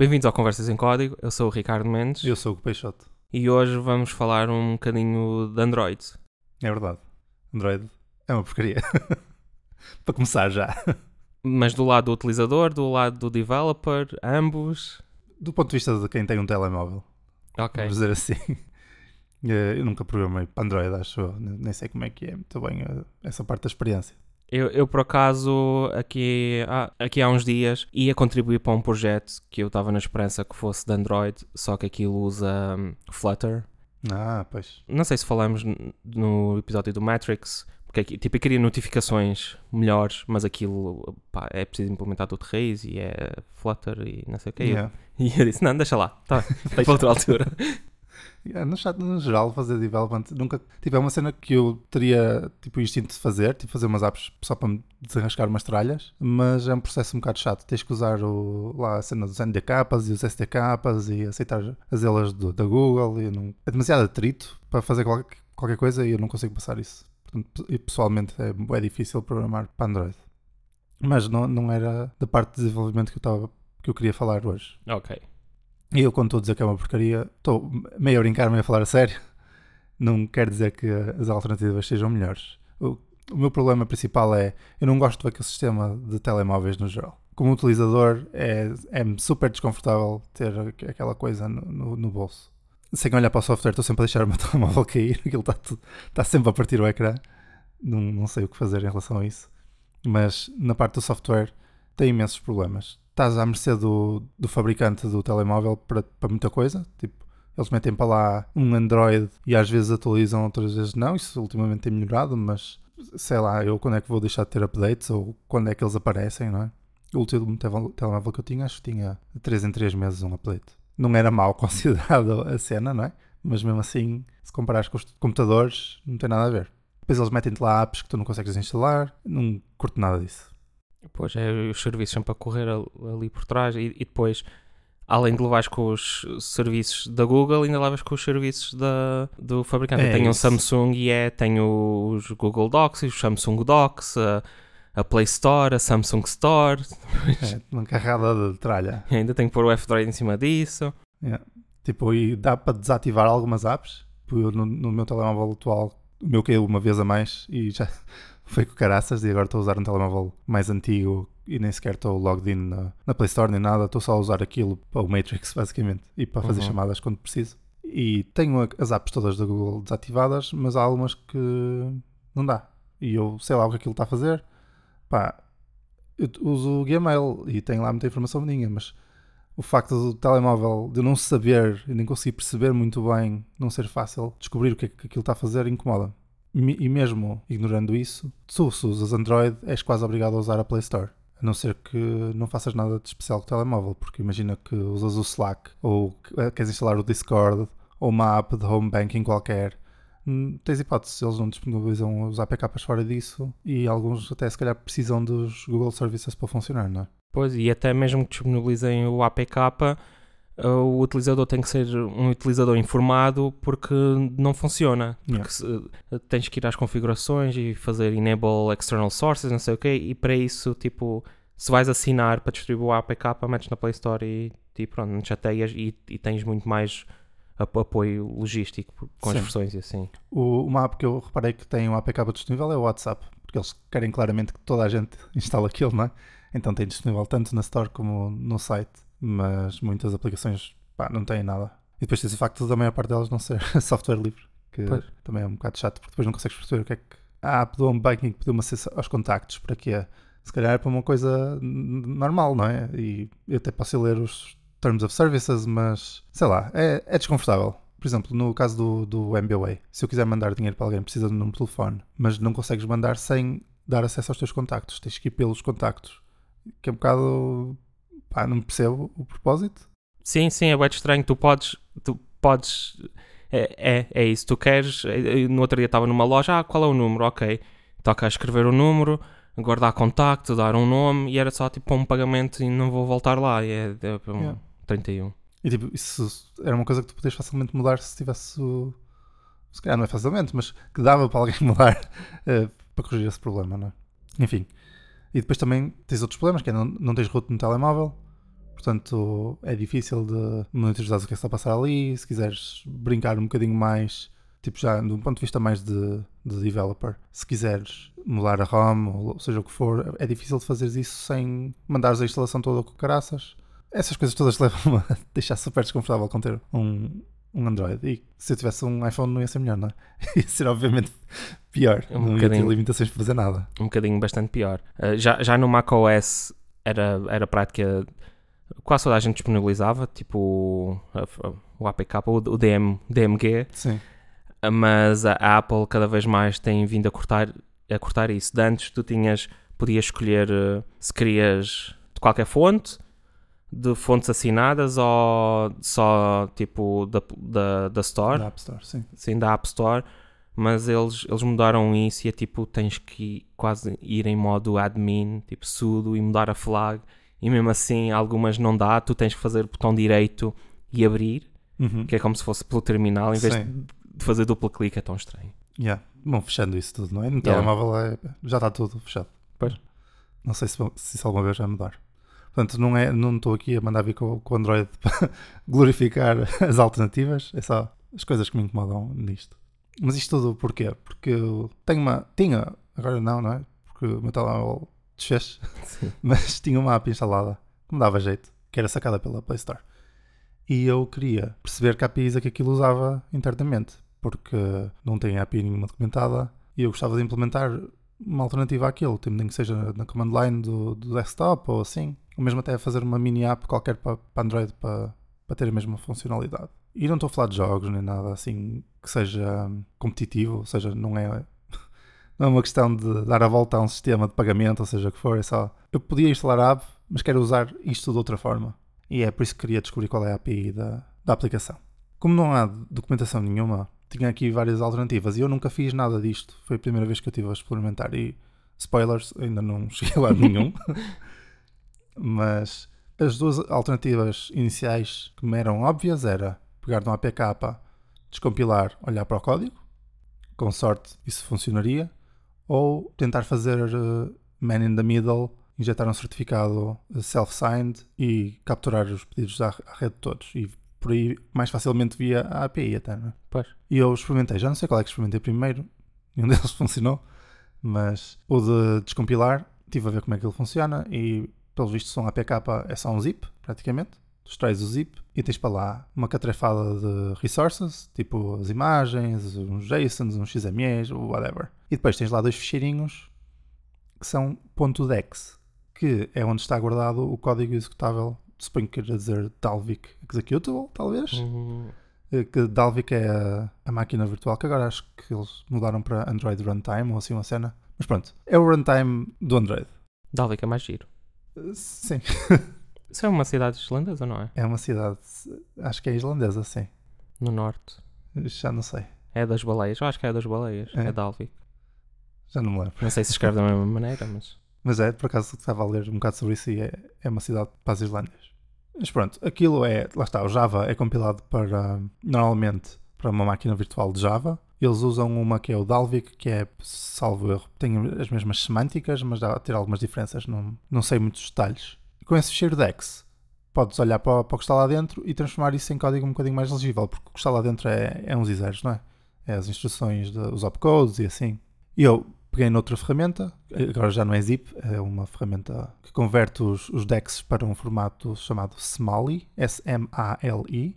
Bem-vindos ao Conversas em Código, eu sou o Ricardo Mendes Eu sou o Peixote. e hoje vamos falar um bocadinho de Android. É verdade. Android é uma porcaria. Para começar já. Mas do lado do utilizador, do lado do developer, ambos. Do ponto de vista de quem tem um telemóvel, Ok. vamos dizer assim. Eh, Eu nunca programei para Android, acho. Nem sei como é que é muito bem eh, essa parte da experiência. Eu, eu, por acaso, aqui, há- aqui há uns dias, ia contribuir para um projeto que eu estava na esperança que fosse de Android, só que aquilo usa hum, Flutter. Ah, pois. Não sei se falamos no episódio do Matrix, porque aqui, tipo, eu queria notificações melhores, mas aquilo pá, é preciso implementar tudo de raiz e é Flutter e não sei o que. Yeah. E eu disse: Não, deixa lá, tá, para outra altura. Yeah, no, no geral, fazer development nunca tive. É uma cena que eu teria tipo o instinto de fazer, tipo fazer umas apps só para me desenrascar umas tralhas, mas é um processo um bocado chato. Tens que usar o, lá a cena dos NDKs e os SDKs e aceitar as elas do- da Google. E não, é demasiado atrito para fazer qual- qualquer coisa e eu não consigo passar isso. Portanto, e pessoalmente é, é difícil programar para Android. Mas não, não era da parte de desenvolvimento que eu, estava, que eu queria falar hoje. ok. E eu, quando estou a dizer que é uma porcaria, estou meio a brincar, meio a falar a sério. Não quer dizer que as alternativas sejam melhores. O, o meu problema principal é eu não gosto do ecossistema de telemóveis no geral. Como utilizador, é, é super desconfortável ter aqu- aquela coisa no, no- no bolso. Sem olhar para o software, estou sempre a deixar o meu telemóvel cair. Aquilo está, tudo- está sempre a partir o ecrã. Não, não sei o que fazer em relação a isso. Mas na parte do software, tem imensos problemas. Estás à mercê do, do fabricante do telemóvel para, muita coisa. Tipo, eles metem para lá um Android e às vezes atualizam, outras vezes não. Isso ultimamente tem melhorado, mas sei lá, eu quando é que vou deixar de ter updates ou quando é que eles aparecem, não é? O último tel- telemóvel que eu tinha, acho que tinha de 3 em 3 meses um update. Não era mal considerado a cena, não é? Mas mesmo assim, se comparares com os computadores, não tem nada a ver. Depois eles metem-te lá apps que tu não consegues instalar, não curto nada disso. Pois é, os serviços sempre a correr al- ali por trás e, e depois, além de levares com os serviços da Google, ainda levas com os serviços da, do fabricante. É eu tenho um. Samsung e é, tenho os Google Docs, os Samsung Docs, a, a Play Store, a Samsung Store, É uma carrada de tralha. e ainda tenho que pôr o F-Droid em cima disso. Tipo, e dá para desativar algumas apps. Tipo, eu no, no meu telemóvel atual, o meu caiu uma vez a mais e já foi com caraças. E agora estou a usar um telemóvel mais antigo e nem sequer estou logged in na, na Play Store nem nada. Estou só a usar aquilo para o Matrix, basicamente, e para fazer Uhum. chamadas quando preciso. E tenho as apps todas da Google desativadas, mas há algumas que não dá. E eu sei lá o que aquilo está a fazer. Pá, eu uso o Gmail e tenho lá muita informação minha, mas o facto do telemóvel de eu não saber e nem conseguir perceber muito bem, não ser fácil descobrir o que é que aquilo está a fazer, incomoda. E mesmo ignorando isso, se usas Android, és quase obrigado a usar a Play Store. A não ser que não faças nada de especial com o telemóvel, porque imagina que usas o Slack ou eh, queres instalar o Discord ou uma app de home banking qualquer. Hum, Tens hipótese, eles não disponibilizam os APKs fora disso e alguns até se calhar precisam dos Google Services para funcionar, não é? Pois, e até mesmo que disponibilizem o APK, o utilizador tem que ser um utilizador informado porque não funciona. Yeah. Porque se- uh, tens que ir às configurações e fazer enable external sources, não sei o quê, e para isso, tipo, se vais assinar para distribuir o APK, metes na Play Store e, e pronto, não te chateias e, e tens muito mais ap- apoio logístico com as Sim. versões e assim. O, uma app que eu reparei que tem um APK disponível é o WhatsApp, porque eles querem claramente que toda a gente instale aquilo, não é? Então tem disponível tanto na Store como no site, mas muitas aplicações pá, não têm nada. E depois tens o facto da maior parte delas não ser software livre, que Pois. também é um bocado chato, porque depois não consegues perceber o que é que a app do home banking pediu-me acesso aos contactos, para quê? Se calhar é para uma coisa normal, não é? E eu até posso ler os Terms of Services, mas sei lá, é, é desconfortável. Por exemplo, no caso do, do MBWay, se eu quiser mandar dinheiro para alguém, precisa de um número de telefone, mas não consegues mandar sem dar acesso aos teus contactos, tens que ir pelos contactos, que é um bocado. Pá, não percebo o propósito. Sim, sim, é bem estranho. Tu podes. Tu podes é, é, é isso. Tu queres. eh, No outro dia estava numa loja. Ah, qual é o número? Ok. Toca a escrever o número, guardar contacto, dar um nome e era só tipo um pagamento e não vou voltar lá. E é, é um Yeah. 31. E tipo, isso era uma coisa que tu podias facilmente mudar se tivesse o. Se calhar não é facilmente, mas que dava para alguém mudar eh, para corrigir esse problema, não é? Enfim. E depois também tens outros problemas, que é não, não tens root no telemóvel. Portanto, é difícil de monitorizar o que é que está a passar ali. Se quiseres brincar um bocadinho mais, tipo já de um ponto de vista mais de, de developer, se quiseres mudar a ROM, ou seja o que for, é difícil de fazeres isso sem mandares a instalação toda com caraças. Essas coisas todas levam-me a deixar super desconfortável com ter um, um Android. E se eu tivesse um iPhone não ia ser melhor, não é? Ia ser obviamente pior. Um não ia bocadinho. ter limitações para fazer nada. um bocadinho bastante pior. Uh, já, já no macOS era, era prática, quase toda a gente disponibilizava, tipo o APK, o, o DM, DMG, Sim. uh, mas a Apple cada vez mais tem vindo a cortar, a cortar isso. De antes tu tinhas, podias escolher uh, se querias de qualquer fonte, de fontes assinadas ou só tipo da, da, da Store Da App Store, sim. sim, da App Store, mas eles, eles mudaram isso e é tipo, tens que quase ir em modo admin, tipo sudo e mudar a flag, e mesmo assim algumas não dá, tu tens que fazer o botão direito e abrir, Uhum. que é como se fosse pelo terminal, em vez Sim. de fazer duplo clique, é tão estranho. Yeah. Bom, fechando isso tudo, não é? No Yeah. telemóvel é- já está tudo fechado. Pois. Não sei se, se isso alguma vez vai mudar. Portanto, não é- não estou aqui a mandar vir com, com o Android para glorificar as alternativas, é só as coisas que me incomodam nisto. Mas isto tudo porquê? Porque eu tenho uma. Tinha, agora não, não é? Porque o meu telemóvel desfez, Sim. mas tinha uma app instalada que me dava jeito, que era sacada pela Play Store. E eu queria perceber que APIs é que aquilo usava internamente, porque não tem API nenhuma documentada e eu gostava de implementar uma alternativa àquilo, tipo, que seja na command line do, do desktop ou assim, ou mesmo até fazer uma mini app qualquer para, para Android para, para ter a mesma funcionalidade. E não estou a falar de jogos nem nada assim que seja hum, competitivo, ou seja, não é, não é uma questão de dar a volta a um sistema de pagamento, ou seja o que for, é só eu podia instalar a app, mas quero usar isto de outra forma. E é por isso que queria descobrir qual é a API da, da aplicação. Como não há documentação nenhuma, tinha aqui várias alternativas e eu nunca fiz nada disto. Foi a primeira vez que eu estive a experimentar e, spoilers, ainda não cheguei lado nenhum. Mas as duas alternativas iniciais que me eram óbvias era pegar no APK, descompilar, olhar para o código, com sorte isso funcionaria, ou tentar fazer uh, man in the middle, injetar um certificado self-signed e capturar os pedidos à, à rede todos. E por aí mais facilmente via a API até, não é? Pois. E eu experimentei, já não sei qual é que experimentei primeiro, nenhum deles funcionou, mas o de descompilar, estive a ver como é que ele funciona e, pelo visto, são APK é só um zip, praticamente. Tu extrais o zip e tens para lá uma catrefada de resources, tipo as imagens, uns JSONs, uns XMEs, whatever. E depois tens lá dois ficheirinhos que são .dex, que é onde está guardado o código executável, suponho que queira dizer Dalvik Executable, talvez. Hum, Eh, que Dalvik é a, a máquina virtual, que agora acho que eles mudaram para Android Runtime ou assim uma cena. Mas pronto, é o runtime do Android. Dalvik é mais giro. Eh, Sim, Isso é uma cidade islandesa, não é? é uma cidade, acho que é islandesa, sim. No norte. Já não sei, É das baleias. Eu acho que é das baleias. É. É, Dalvik. já não me lembro. Não sei se escreve da mesma maneira, mas. Mas é, por acaso estava a ler um bocado sobre isso e é, é uma cidade para as Islândias. Mas pronto, aquilo é, lá está, o Java é compilado para, normalmente, para uma máquina virtual de Java. Eles usam uma que é o Dalvik, que é, salvo erro, tem as mesmas semânticas, mas dá a ter algumas diferenças, não, não sei muitos detalhes. Com esse ficheiro DEX, podes olhar para, para o que está lá dentro e transformar isso em código um bocadinho mais legível, porque o que está lá dentro é, é uns e zeros, não é? É as instruções, de, os opcodes e assim. E eu peguei noutra ferramenta, agora já não é zip, é uma ferramenta que converte os, os DEX para um formato chamado SMALI, S-M-A-L-I,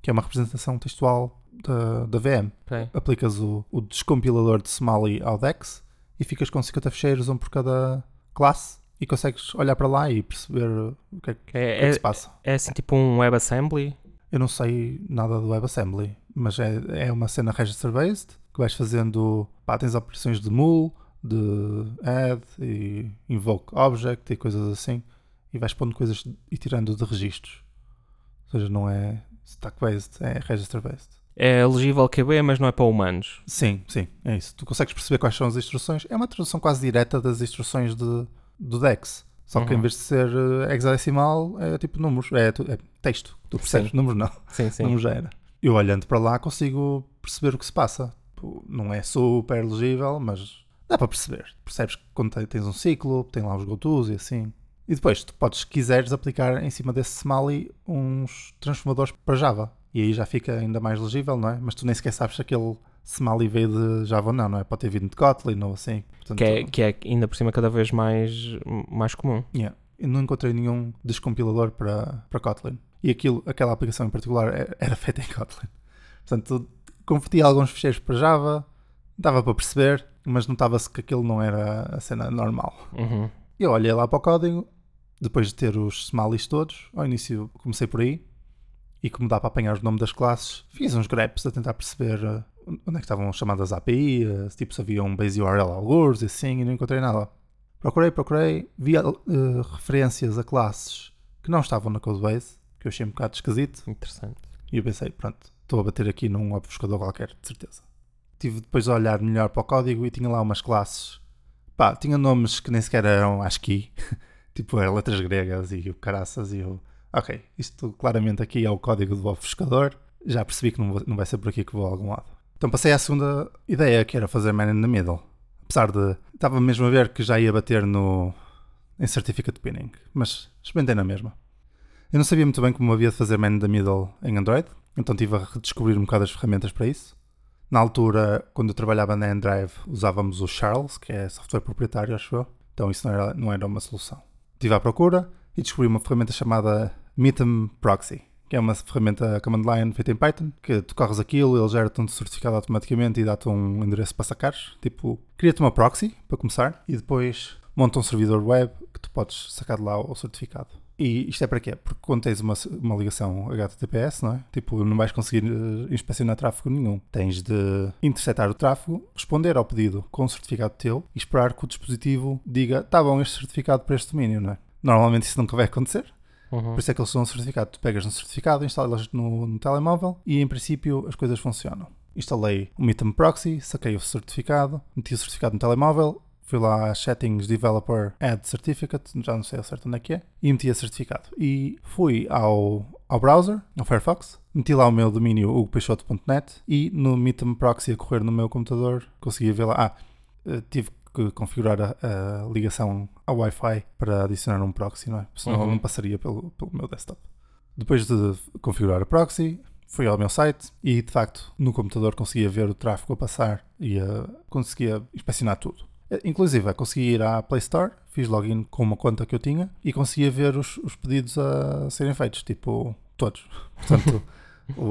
que é uma representação textual da, da VM. Ok. Aplicas o, o descompilador de SMALI ao DEX e ficas com 50 fecheiros, um por cada classe, e consegues olhar para lá e perceber o que é, que, o que é que É, se passa. é, é assim tipo um WebAssembly. Eu não sei nada do WebAssembly, mas é, é uma cena register-based que vais fazendo. Pá, tens operações de mul, de add e invoke object e coisas assim, e vais pondo coisas e tirando de registros. Ou seja, não é stack-based, é register-based. É elegível QB, mas não é para humanos. Sim, sim, é isso. Tu consegues perceber quais são as instruções. É uma tradução quase direta das instruções de, do DEX. Só que Uhum. em vez de ser eh, hexadecimal, é tipo números, é, é texto. Tu percebes? Sim. Números não. Sim, sim. Não já era. Eu olhando para lá consigo perceber o que se passa. Pô, Não é super legível, mas dá para perceber. Percebes que quando te- tens um ciclo, tem lá os go-tos e assim. E depois, tu podes, se quiseres, aplicar em cima desse Smalley uns transformadores para Java. E aí já fica ainda mais legível, não é? Mas tu nem sequer sabes se aquele Smalley veio de Java ou não, não é? Pode ter vindo de Kotlin ou assim. Portanto, Que é, que é ainda por cima cada vez mais, mais comum. Yeah. Eu não encontrei nenhum descompilador para, para Kotlin. E aquilo, aquela aplicação em particular era, era feita em Kotlin. Portanto, converti alguns ficheiros para Java, dava para perceber, mas notava-se que aquilo não era a cena normal. Uhum. Eu olhei lá para o código, depois de ter os smallies todos, ao início comecei por aí, e como dá para apanhar o nome das classes, fiz uns greps a tentar perceber uh, onde é que estavam chamadas API, uh, tipo se havia um base URL alguns e assim, e não encontrei nada. Procurei, procurei, vi uh, referências a classes que não estavam na codebase, que eu achei um bocado esquisito, Interessante. e eu pensei, pronto, estou a bater aqui num obfuscador qualquer, de certeza. Tive depois a olhar melhor para o código e tinha lá umas classes. Pá, tinha nomes que nem sequer eram ASCII. tipo, eram letras gregas e o caraças e eu... Ok, isto claramente aqui é o código do obfuscador. Já percebi que não, vou- não vai ser por aqui que vou a algum lado. Então passei à segunda ideia, que era fazer man in the middle. Apesar de... Estava mesmo a ver que já ia bater no... Em Certificate Pinning. Mas experimentei na mesma. Eu não sabia muito bem como havia de fazer man in the middle em Android. Então estive a redescobrir um bocado as ferramentas para isso. Na altura, quando eu trabalhava na Endrive, usávamos o Charles, que é software proprietário, acho eu. Então isso não era, não era uma solução. Estive à procura e descobri uma ferramenta chamada Meetem Proxy, que é uma ferramenta command line feita em Python, que tu corres aquilo, ele gera-te um certificado automaticamente e dá-te um endereço para sacares. Tipo, cria-te uma proxy, para começar, e depois monta um servidor web que tu podes sacar de lá o certificado. E isto é para quê? Porque quando tens uma, uma ligação HTTPS, não é? Tipo, não vais conseguir eh, inspecionar tráfego nenhum. Tens de interceptar o tráfego, responder ao pedido com um certificado teu e esperar que o dispositivo diga, tá bom, este certificado para este domínio, não é? Normalmente isso nunca vai acontecer. Uhum. Por isso é que eles são um certificado. Tu pegas um certificado, instalas no, no telemóvel e em princípio as coisas funcionam. Instalei o Meetem Proxy, saquei o certificado, meti o certificado no telemóvel, fui lá às settings Developer Add Certificate, já não sei ao certo onde é que é, e meti a certificado. E fui ao, ao browser, ao Firefox, meti lá o meu domínio hugopeixoto.net e no Meetem Proxy a correr no meu computador conseguia ver lá. Ah, eh, tive que configurar a, a ligação ao Wi-Fi para adicionar um proxy, não é? Senão Uhum. não passaria pelo, pelo meu desktop. Depois de configurar a proxy, fui ao meu site e de facto no computador conseguia ver o tráfego a passar e eh, conseguia inspecionar tudo. Eh, Inclusive, eu consegui ir à Play Store, fiz login com uma conta que eu tinha e conseguia ver os, os pedidos a serem feitos, tipo, todos. Portanto,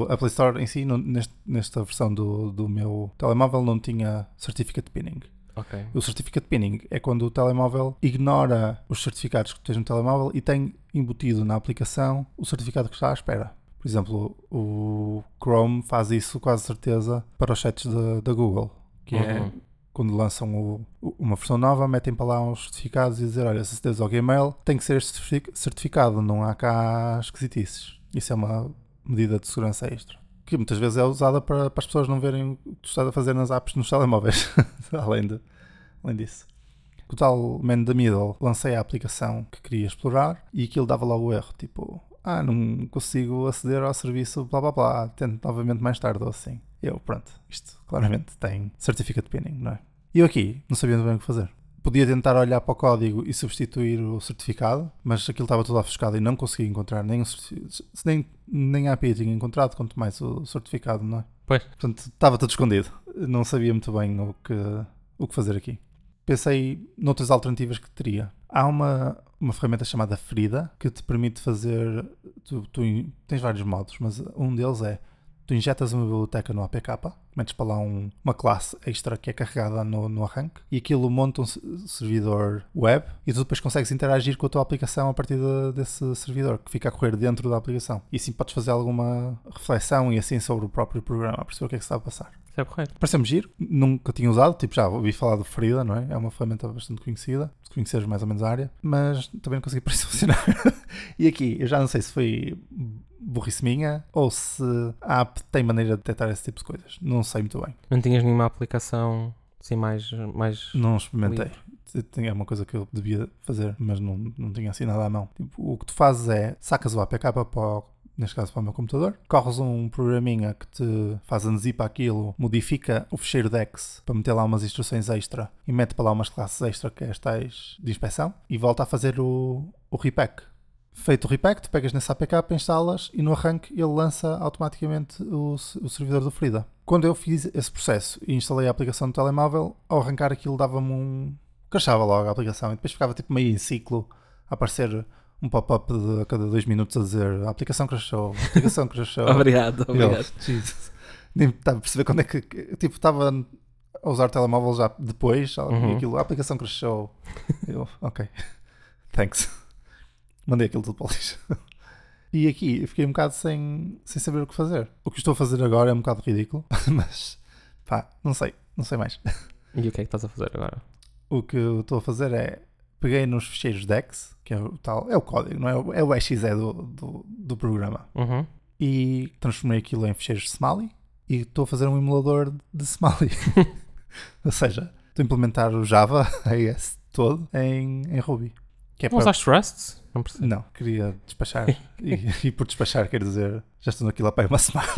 a Play Store em si, não- neste- nesta versão do, do meu telemóvel, não tinha Certificate Pinning. Ok. O Certificate Pinning é quando o telemóvel ignora os certificados que tens no telemóvel e tem embutido na aplicação o certificado que está à espera. Por exemplo, o Chrome faz isso quase certeza para os sites da- Google, que é Uhum. Quando lançam o- uma versão nova, metem para lá uns certificados e dizer, olha, se acederes ao Gmail, tem que ser este certific- certificado, não há cá esquisitices. Isso é uma medida de segurança extra. Que muitas vezes é usada para, para as pessoas não verem o que tu estás a fazer nas apps nos telemóveis. além, de, além disso. O tal Man the Middle, lancei a aplicação que queria explorar e aquilo dava logo o erro, tipo, ah, não consigo aceder ao serviço, blá blá blá, tento novamente mais tarde ou assim. Eu, pronto, isto claramente tem certificate pinning, não é? E eu aqui não sabia muito bem o que fazer. Podia tentar olhar para o código e substituir o certificado, mas aquilo estava tudo ofuscado e não conseguia encontrar nem, nem, nem a API tinha encontrado, quanto mais o certificado, não é? Pois. Portanto, estava tudo escondido. Não sabia muito bem o que, o que fazer aqui. Pensei noutras alternativas que teria. Há uma, uma ferramenta chamada Frida que te permite fazer. Tu, tu tens vários modos, mas um deles é tu injetas uma biblioteca no APK, metes para lá um- uma classe extra que é carregada no, no arranque e aquilo monta um se- servidor web e tu depois consegues interagir com a tua aplicação a partir de- desse servidor que fica a correr dentro da aplicação. E assim podes fazer alguma reflexão e assim sobre o próprio programa, perceber o que é que está a passar. Isso é correto. Pareceu-me giro, nunca tinha usado, tipo já ouvi falar do Frida, não é? É uma ferramenta bastante conhecida, se conheceres mais ou menos a área, mas também não consegui parecer funcionar. e aqui, eu já não sei se foi burrice minha ou se a app tem maneira de detectar esse tipo de coisas. Não sei muito bem. Não tinhas nenhuma aplicação assim mais. mais... Não experimentei. É uma coisa que eu devia fazer, mas não, não tinha assim nada à mão. Tipo, o que tu fazes é sacas o APK para o, neste caso para o meu computador, corres um programinha que te faz unzip aquilo, modifica o fecheiro DEX para meter lá umas instruções extra e mete para lá umas classes extra que é as tais de inspeção e volta a fazer o, o repack. Feito o repack, tu pegas nesse APK, instalas e no arranque ele lança automaticamente o, o servidor do Frida. Quando eu fiz esse processo e instalei a aplicação no telemóvel, ao arrancar aquilo dava-me um. crashava logo a aplicação e depois ficava tipo meio em ciclo a aparecer um pop-up a cada dois minutos a dizer a aplicação crashou, a aplicação crashou. obrigado, obrigado. Eu, Jesus. Nem estava a perceber quando é que. Tipo, estava a usar o telemóvel já depois Uhum. e aquilo, a aplicação crashou. Eu, ok. Thanks. Mandei aquilo tudo para o lixo. E aqui eu fiquei um bocado sem, sem saber o que fazer. O que estou a fazer agora é um bocado ridículo, mas pá, não sei, não sei mais. E o que é que estás a fazer agora? O que eu estou a fazer é peguei nos ficheiros DEX, que é o tal, é o código, não é? É o exe do, do, do programa. Uhum. E transformei aquilo em ficheiros Smalley e estou a fazer um emulador de Smalley. Ou seja, estou a implementar o Java AES todo em, em Ruby. Que é Não para- usaste Rust? Não percebo. Não, queria despachar. e, e por despachar quer dizer, já estou naquilo há uma semana.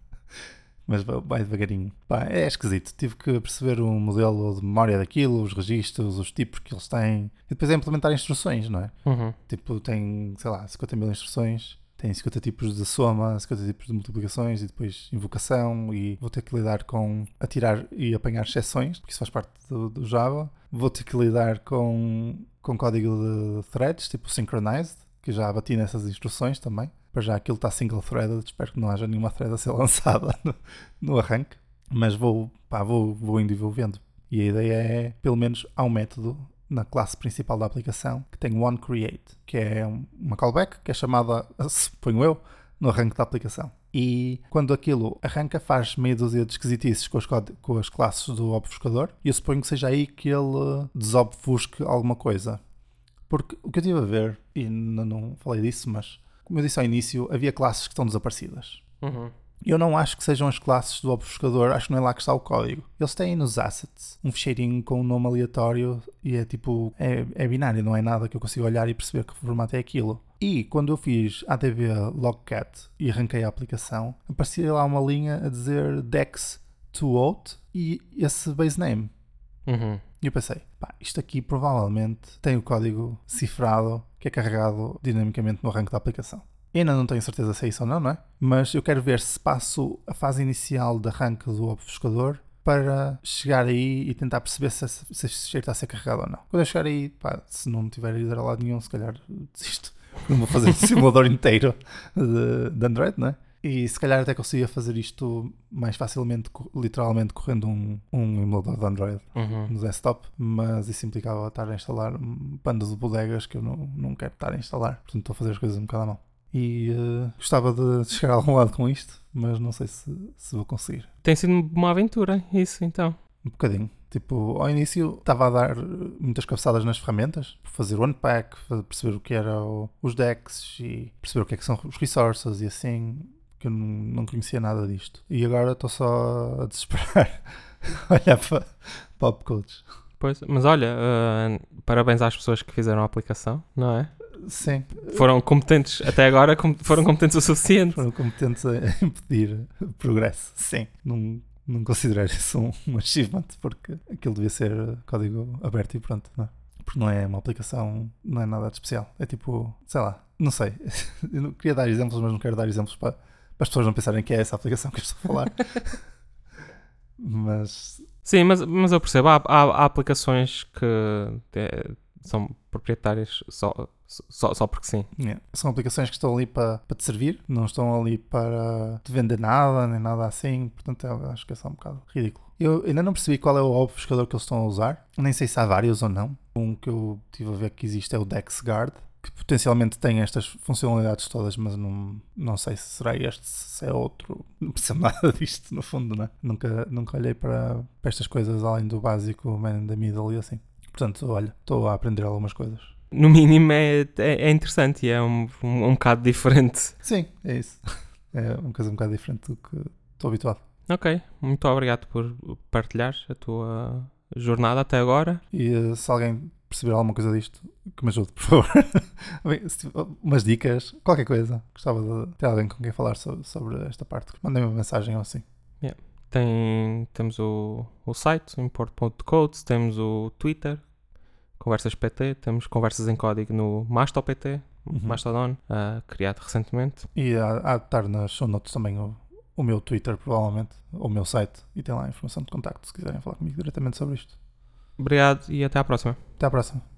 Mas vai devagarinho. Pá, é esquisito. Tive que perceber o modelo de memória daquilo, os registros, os tipos que eles têm. E depois é implementar instruções, não é? Uhum. Tipo, tem, sei lá, 50 mil instruções. Tem 50 tipos de soma, 50 tipos de multiplicações e depois invocação. E vou ter que lidar com atirar e apanhar exceções, porque isso faz parte do, do Java. Vou ter que lidar com, com código de threads, tipo synchronized, que já bati nessas instruções também. Para já aquilo está single threaded, espero que não haja nenhuma thread a ser lançada no, no arranque. Mas vou, pá, vou, vou vendo. E a ideia é, pelo menos, há um método na classe principal da aplicação que tem onCreate, que é um- uma callback que é chamada, suponho eu, no arranque da aplicação. E quando aquilo arranca, faz meia dúzia de esquisitices com as, com as classes do obfuscador. E eu suponho que seja aí que ele desobfusque alguma coisa. Porque o que eu estive a ver, e ainda não falei disso, mas como eu disse ao início, havia classes que estão desaparecidas. Uhum. Eu não acho que sejam as classes do obfuscador, acho que não é lá que está o código. Eles têm nos assets um ficheirinho com um nome aleatório e é tipo, é, é binário, não é nada que eu consiga olhar e perceber que formato é aquilo. E quando eu fiz ADB logcat e arranquei a aplicação, aparecia lá uma linha a dizer dex to out e esse base name. Uhum. E eu pensei, pá, isto aqui provavelmente tem o código cifrado que é carregado dinamicamente no arranque da aplicação. Ainda não tenho certeza se é isso ou não, não é? Mas eu quero ver se passo a fase inicial de arranque do obfuscador para chegar aí e tentar perceber se, este ficheiro está a ser carregado ou não. Quando eu chegar aí, pá, se não tiver ido a lado nenhum, se calhar desisto. Não vou fazer um simulador inteiro de, de Android, não é? E se calhar até conseguia fazer isto mais facilmente, literalmente correndo um, um emulador de Android Uhum. no desktop, mas isso implicava estar a instalar bando de bodegas que eu não, não quero estar a instalar. Portanto, estou a fazer as coisas um bocado à mão. E eh, gostava de chegar a algum lado com isto, mas não sei se, se vou conseguir. Tem sido uma aventura, isso então. Um bocadinho. Tipo, ao início estava a dar eh, muitas cabeçadas nas ferramentas, fazer o unpack, perceber o que eram os decks e perceber o que é que são os resources e assim, que eu não, conhecia nada disto. E agora estou só a desesperar, olhar para, para opcodes. Pois, mas olha, ah, parabéns às pessoas que fizeram a aplicação, não é? Sim, Foram competentes, até agora com- foram competentes o suficiente. foram competentes a impedir o progresso. Sim, não, não considero isso um, um achievement, porque aquilo devia ser código aberto e pronto, não é? Porque não é uma aplicação, não é nada de especial. É tipo, sei lá, não sei. Eu não queria dar exemplos, mas não quero dar exemplos para, para as pessoas não pensarem que é essa aplicação que eu estou a falar. mas Sim, mas, mas eu percebo, há, há- há aplicações que são proprietárias só, só, só porque sim. Yeah. São aplicações que estão ali para, para te servir, não estão ali para te vender nada, nem nada assim, portanto eu acho que é só um bocado ridículo. Eu ainda não percebi qual é o obfuscador que eles estão a usar, nem sei se há vários ou não. Um que eu tive a ver que existe é o DexGuard, que potencialmente tem estas funcionalidades todas, mas não, não sei se será este, se é outro. Não percebo nada disto, no fundo, né? Nunca, nunca olhei para, para estas coisas além do básico, man in the middle e assim. Portanto, olha, estou a aprender algumas coisas. No mínimo é, é, é interessante e é um, um, um bocado diferente. Sim, é isso. É uma coisa um bocado diferente do que estou habituado. Ok, muito obrigado por partilhar a tua jornada até agora. E eh, se alguém perceber alguma coisa disto, que me ajude, por favor. Bem, umas dicas, qualquer coisa. Gostava de ter alguém com quem falar sobre, sobre esta parte. Mandem uma mensagem ou assim. Tem, temos o, o site, import.codes, temos o Twitter, Conversas PT, temos conversas em código no Masto PT, Uhum. Mastodon, ah, criado recentemente. E há, há de estar nas show notes também o, o meu Twitter, provavelmente, ou o meu site, e tem lá a informação de contacto se quiserem falar comigo diretamente sobre isto. Obrigado e até à próxima. Até à próxima.